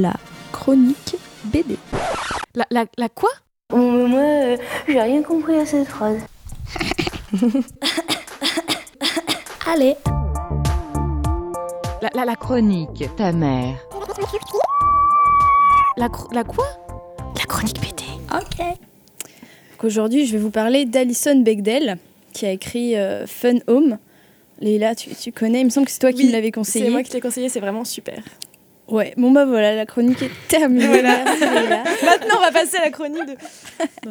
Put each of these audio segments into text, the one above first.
la chronique BD. La, la, la quoi? Bon, moi, euh, j'ai rien compris à cette phrase. Allez la, la, la, Chronique, ta mère. la, la quoi? La chronique BD. Ok. Aujourd'hui, je vais vous parler d'Alison Bechdel, qui a écrit euh, Fun Home. Léla, tu, tu connais, il me semble que c'est toi qui me l'avais conseillé. C'est moi qui t'ai conseillé, c'est vraiment super. Ouais, bon bah voilà, la chronique est terminée. Voilà. Maintenant, on va passer à la chronique de.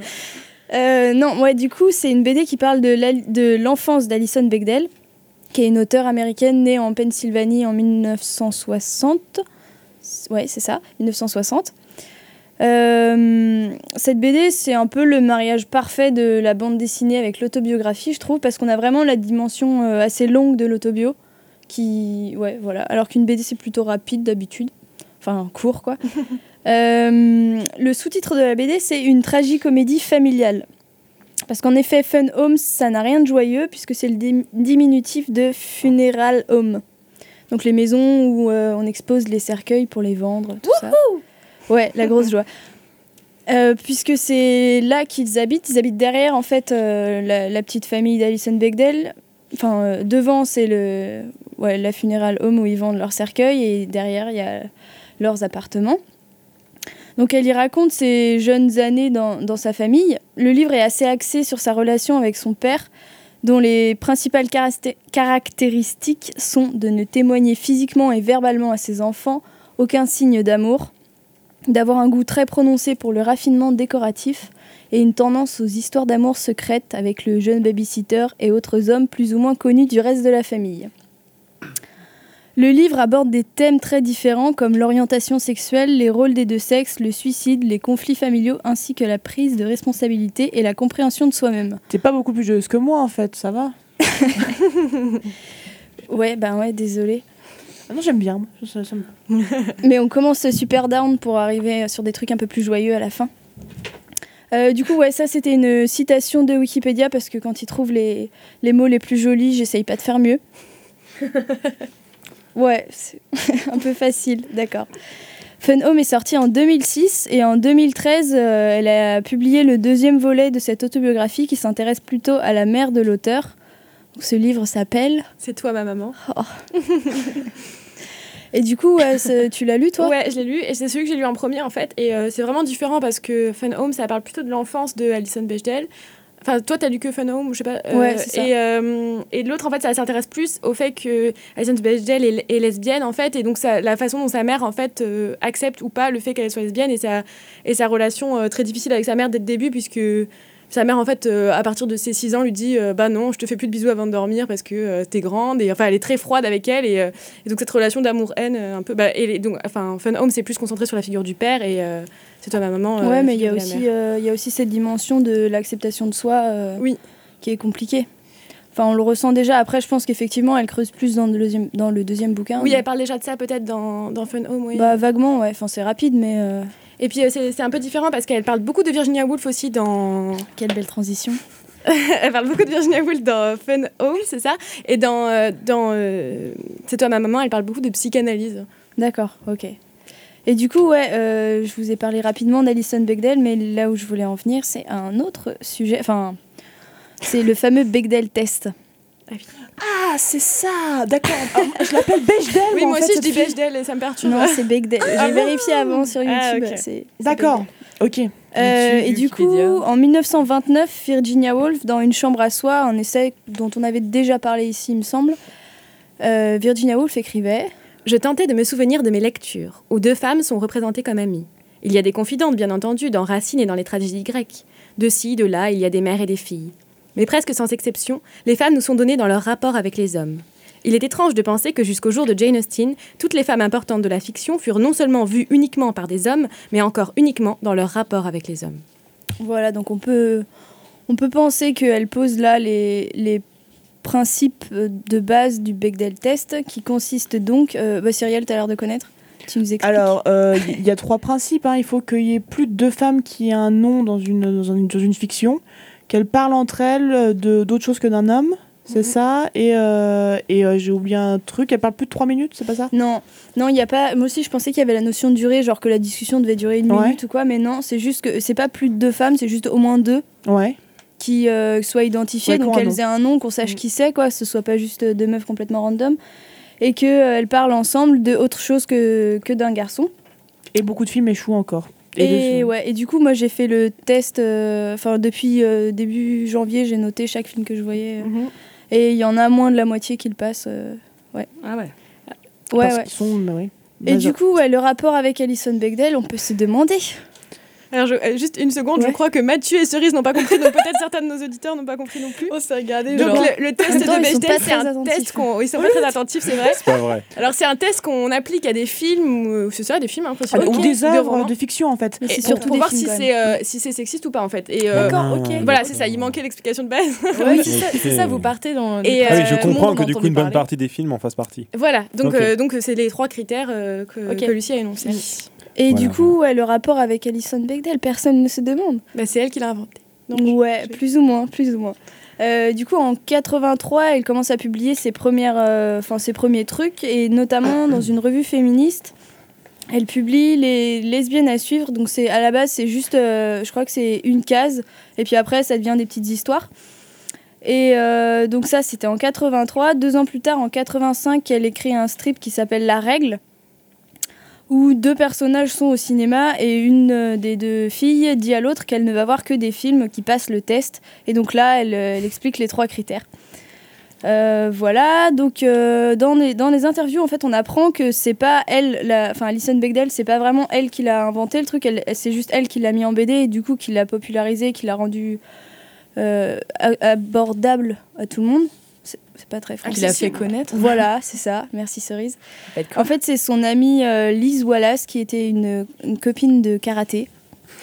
Euh, non, ouais, du coup, c'est une BD qui parle de l'enfance d'Alison Bechdel, qui est une auteure américaine née en Pennsylvanie en 1960. Ouais, c'est ça, 1960. Euh, cette BD, c'est un peu le mariage parfait de la bande dessinée avec l'autobiographie, je trouve, parce qu'on a vraiment la dimension euh, assez longue de l'autobio, qui, ouais, voilà. Alors qu'une BD, c'est plutôt rapide d'habitude, enfin court, quoi. Euh, le sous-titre de la BD, c'est une tragicomédie familiale. Parce qu'en effet, Fun Home, ça n'a rien de joyeux, puisque c'est le dim- diminutif de Funeral Home. Donc les maisons où euh, on expose les cercueils pour les vendre, tout ça. Ouais, la grosse joie. Euh, puisque c'est là qu'ils habitent, ils habitent derrière en fait euh, la, la petite famille d'Alison Bechdel. Enfin, devant c'est le ouais, la funeral home où ils vendent leurs cercueils et derrière il y a leurs appartements. Donc elle y raconte ses jeunes années dans, dans sa famille. Le livre est assez axé sur sa relation avec son père, dont les principales caracté- caractéristiques sont de ne témoigner physiquement et verbalement à ses enfants aucun signe d'amour, d'avoir un goût très prononcé pour le raffinement décoratif et une tendance aux histoires d'amour secrètes avec le jeune babysitter et autres hommes plus ou moins connus du reste de la famille. Le livre aborde des thèmes très différents comme l'orientation sexuelle, les rôles des deux sexes, le suicide, les conflits familiaux ainsi que la prise de responsabilité et la compréhension de soi-même. T'es pas beaucoup plus joyeuse que moi en fait, ça va Ouais, ben ouais, désolé. ah Non, j'aime bien. moi. Ça- ça me- Mais on commence super down pour arriver sur des trucs un peu plus joyeux à la fin. Euh, du coup, ouais, ça c'était une citation de Wikipédia parce que quand ils trouvent les, les mots les plus jolis, j'essaye pas de faire mieux. Ouais, c'est un peu facile, d'accord. Fun Home est sorti en 2006 et en 2013, euh, elle a publié le deuxième volet de cette autobiographie qui s'intéresse plutôt à la mère de l'auteur. Ce livre s'appelle. C'est toi, ma maman. Et du coup, ouais, tu l'as lu toi? Ouais, je l'ai lu et c'est celui que j'ai lu en premier en fait. Et euh, c'est vraiment différent parce que Fun Home, ça parle plutôt de l'enfance de Alison Bechdel. Enfin, toi, t'as lu que Fun Home, je sais pas. euh, Ouais, c'est ça. Et, euh, et l'autre, en fait, ça s'intéresse plus au fait que Alison Bechdel est, est lesbienne, en fait, et donc ça, la façon dont sa mère, en fait, euh, accepte ou pas le fait qu'elle soit lesbienne et sa, et sa relation euh, très difficile avec sa mère dès le début, puisque sa mère, en fait, euh, à partir de ses 6 ans, lui dit euh, Bah non, je te fais plus de bisous avant de dormir parce que euh, t'es grande. Et enfin, elle est très froide avec elle. Et, et donc, cette relation d'amour-haine, un peu. Bah, et les- donc, enfin, Fun Home, c'est plus concentré sur la figure du père et c'est toi, ma maman. Ouais, mais il y, a aussi, il y a aussi cette dimension de l'acceptation de soi Oui. qui est compliquée. Enfin, on le ressent déjà. Après, je pense qu'effectivement, elle creuse plus dans le deuxième, dans le deuxième bouquin. Oui, mais- elle parle déjà de ça peut-être dans, dans Fun Home. Oui. Bah, vaguement, ouais. Enfin, c'est rapide, mais Et puis, euh, c'est c'est un peu différent parce qu'elle parle beaucoup de Virginia Woolf aussi dans. quelle belle transition. elle parle beaucoup de Virginia Woolf dans Fun Home, c'est ça? Et dans, euh, dans euh, C'est toi, ma maman, elle parle beaucoup de psychanalyse. D'accord, ok. Et du coup, ouais, euh, je vous ai parlé rapidement d'Alison Bechdel, mais là où je voulais en venir, c'est un autre sujet. Enfin, c'est le fameux Bechdel test. Ah, c'est ça D'accord. Ah, je l'appelle Bechdel. Oui, moi en fait, aussi, je dis. Bechdel et ça me perturbe. Non, c'est Bechdel. J'ai vérifié avant sur YouTube. Ah, c'est D'accord. Ok. Euh, et du coup, en 1929, Virginia Woolf, dans Une chambre à soi, un essai dont on avait déjà parlé ici, il me semble, euh, Virginia Woolf écrivait Je tentais de me souvenir de mes lectures, où deux femmes sont représentées comme amies. Il y a des confidentes, bien entendu, dans Racine et dans les tragédies grecques. De ci, de là, il y a des mères et des filles. Mais presque sans exception, les femmes nous sont données dans leur rapport avec les hommes. Il est étrange de penser que jusqu'au jour de Jane Austen, toutes les femmes importantes de la fiction furent non seulement vues uniquement par des hommes, mais encore uniquement dans leur rapport avec les hommes. Voilà, donc on peut, on peut penser qu'elle pose là les, les principes euh, de base du Bechdel test, qui consiste donc. Euh, bah, Cyrielle, tu as l'air de connaître Tu nous expliques Alors, euh, il y a trois principes. hein. Il faut qu'il y ait plus de deux femmes qui aient un nom dans une, dans une, dans une fiction, qu'elles parlent entre elles de- d'autre chose que d'un homme, c'est ça? Et, euh, et euh, j'ai oublié un truc, elle parle plus de 3 minutes, c'est pas ça? Non, non, il y a pas. Moi aussi, je pensais qu'il y avait la notion de durée, genre que la discussion devait durer une Ouais. minute ou quoi, mais non, c'est juste que c'est pas plus de deux femmes, c'est juste au moins deux Ouais. qui euh, soient identifiées, Ouais, donc ont un elles nom. aient un nom, qu'on sache Mm. qui c'est, quoi, ce soit pas juste deux meufs complètement random, et que euh, elles parlent ensemble de autre chose que, que d'un garçon. Et beaucoup de films échouent encore. Et, ouais, et du coup, moi j'ai fait le test, euh, enfin depuis euh, début janvier, j'ai noté chaque film que je voyais, euh, Mhm. et il y en a moins de la moitié qui le passe. euh, Ah ouais. ouais, parce ouais. sont. ouais. Et du coup, ouais, le rapport avec Alison Bechdel, on peut se demander. Alors, je- euh, juste une seconde, je Ouais. crois que Mathieu et Cerise n'ont pas compris, donc peut-être certains de nos auditeurs n'ont pas compris non plus. On s'est regardé Donc genre. le, le test temps, de ils sont Bechdel, pas c'est un très attentifs. test qu'on... Ils sont pas très attentifs, c'est vrai. C'est pas vrai. Alors c'est un test qu'on applique à des films, ou c'est ça, des films hein, Ah, Ou des œuvres romans. de fiction en fait. Mais Et c'est pour, surtout pour voir films, si c'est euh, si c'est sexiste ou pas en fait. Et euh, D'accord, ok. voilà, c'est ça. Il manquait l'explication de base. Oui, c'est ça, vous partez dans. Et, Ah euh, je comprends que du coup une bonne partie des films en fassent partie. voilà, donc euh, c'est les trois critères euh, que Lucie a énoncés. Et Voilà, du coup, ouais, le rapport avec Alison Bechdel, personne ne se demande. Bah, c'est elle qui l'a inventé. Donc, ouais, je- plus ou moins, plus ou moins. Euh, du coup, en 83, elle commence à publier ses premières, euh, enfin ses premiers trucs, et notamment dans une revue féministe. Elle publie les lesbiennes à suivre. Donc c'est à la base, c'est juste, euh, je crois que c'est une case, et puis après, ça devient des petites histoires. Et euh, donc ça, c'était en 83. Deux ans plus tard, en 85, elle écrit un strip qui s'appelle La Règle, où deux personnages sont au cinéma et une euh, des deux filles dit à l'autre qu'elle ne va voir que des films qui passent le test. Et donc là, elle, euh, explique les trois critères. Euh, voilà, donc dans, les, dans les interviews, en fait, on apprend que c'est pas elle, enfin Alison Bechdel, c'est pas vraiment elle qui l'a inventé le truc, c'est juste elle qui l'a mis en BD et du coup qui l'a popularisé, qui l'a rendu abordable à tout le monde. C'est pas très français. l'a fait connaître. Voilà, c'est ça, merci Cerise. En fait, c'est son amie euh, Liz Wallace qui était une, une copine de karaté.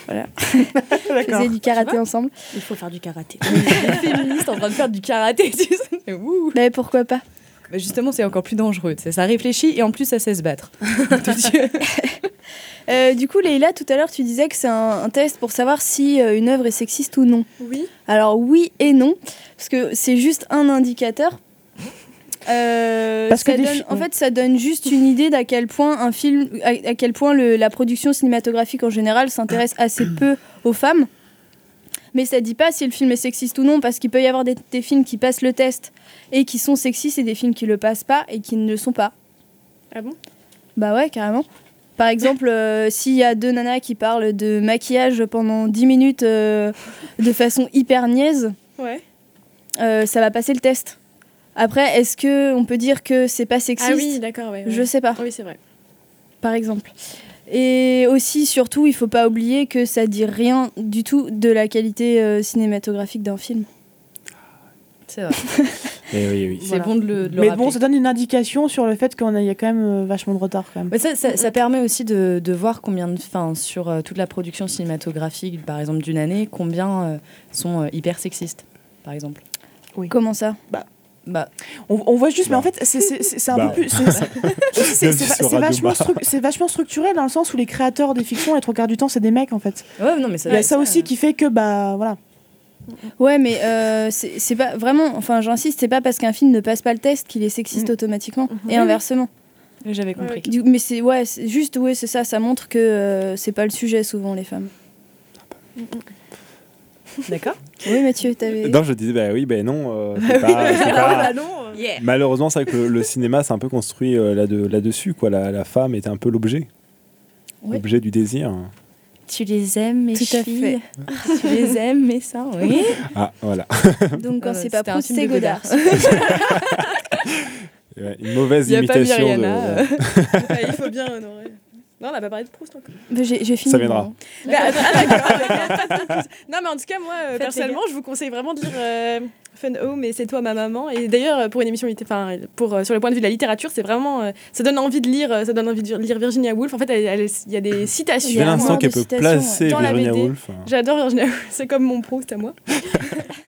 Voilà, ils D'accord. faisaient du karaté ensemble. Il faut faire du karaté. Les féministes en train de faire du karaté, tu sais. Ouh. Mais pourquoi pas Bah, justement, c'est encore plus dangereux. Ça réfléchit et en plus, ça sait se battre. Euh, Du coup, Leïla, tout à l'heure, tu disais que c'est un, un test pour savoir si euh, une œuvre est sexiste ou non. Oui. Alors oui et non, parce que c'est juste un indicateur. Euh, Parce que donne- en fait, ça donne juste une idée d'à quel point un film, à, à quel point le- la production cinématographique en général s'intéresse assez peu aux femmes. Mais ça dit pas si le film est sexiste ou non, parce qu'il peut y avoir des, des films qui passent le test et qui sont sexistes et des films qui le passent pas et qui ne le sont pas. Ah bon? Bah ouais, carrément. Par exemple, euh, s'il y a deux nanas qui parlent de maquillage pendant 10 minutes euh, de façon hyper niaise, Ouais. euh, ça va passer le test. Après, est-ce que on peut dire que c'est pas sexiste? Ah oui, d'accord. Ouais, ouais. Je sais pas, Oui, c'est vrai. par exemple. Et aussi, surtout, il faut pas oublier que ça dit rien du tout de la qualité euh, cinématographique d'un film. C'est vrai. Et oui, oui. C'est bon de le, de le Mais rappeler. bon, ça donne une indication sur le fait qu'il y a quand même euh, vachement de retard quand même. Mais ça, ça, ça permet aussi de, de voir combien de, enfin, sur euh, toute la production cinématographique, par exemple d'une année, combien euh, sont euh, hyper sexistes, par exemple. Comment ça? Bah, On, on voit juste, mais Bah. en fait, c'est- un Bah. peu plus. c'est- vachement, stru- structuré dans le sens où les créateurs des fictions, les trois quarts du temps, c'est des mecs en fait. ouais, non, mais ça. Il y a ça aussi qui fait que, bah voilà. Ouais, mais euh, c'est pas vraiment. Enfin, j'insiste, c'est pas parce qu'un film ne passe pas le test qu'il est sexiste Mm. automatiquement, Mhm. et inversement. J'avais compris. Ouais, Du- mais c'est ouais, juste ouais, c'est ça. Ça montre que euh, c'est pas le sujet souvent les femmes. D'accord. Oui, Mathieu, t'avais. Non, je disais, bah oui, bah non. euh, c'est pas- c'est pas- non. Malheureusement, c'est vrai que le, le cinéma s'est un peu construit euh, là-de- là-dessus. quoi. La, la femme était un peu l'objet. Ouais. L'objet du désir. Tu les aimes, mes Tout à filles. tu les aimes, mes seins, oui. Ah, voilà. Donc quand Euh, c'est pas Proust, c'est Godard. Ouais, Une mauvaise Il y a pas imitation. de- Myriana, euh. Ouais, il faut bien honorer. Non, on n'a pas parlé de Proust encore. J'ai fini. Ça viendra. moi. Mais, ah, d'accord, d'accord. non, mais en tout cas, moi, euh, Faites personnellement, je vous conseille vraiment de lire euh, Fun Home et C'est toi ma maman. Et d'ailleurs, pour une émission, enfin, pour euh, sur le point de vue de la littérature, c'est vraiment, euh, ça donne envie de lire, euh, ça donne envie de lire Virginia Woolf. En fait, il y a des citations. Il Tu y a viens un l'instant qu'elle peut placer Dans la Virginia. Woolf. J'adore Virginia Woolf, c'est comme mon Proust à moi.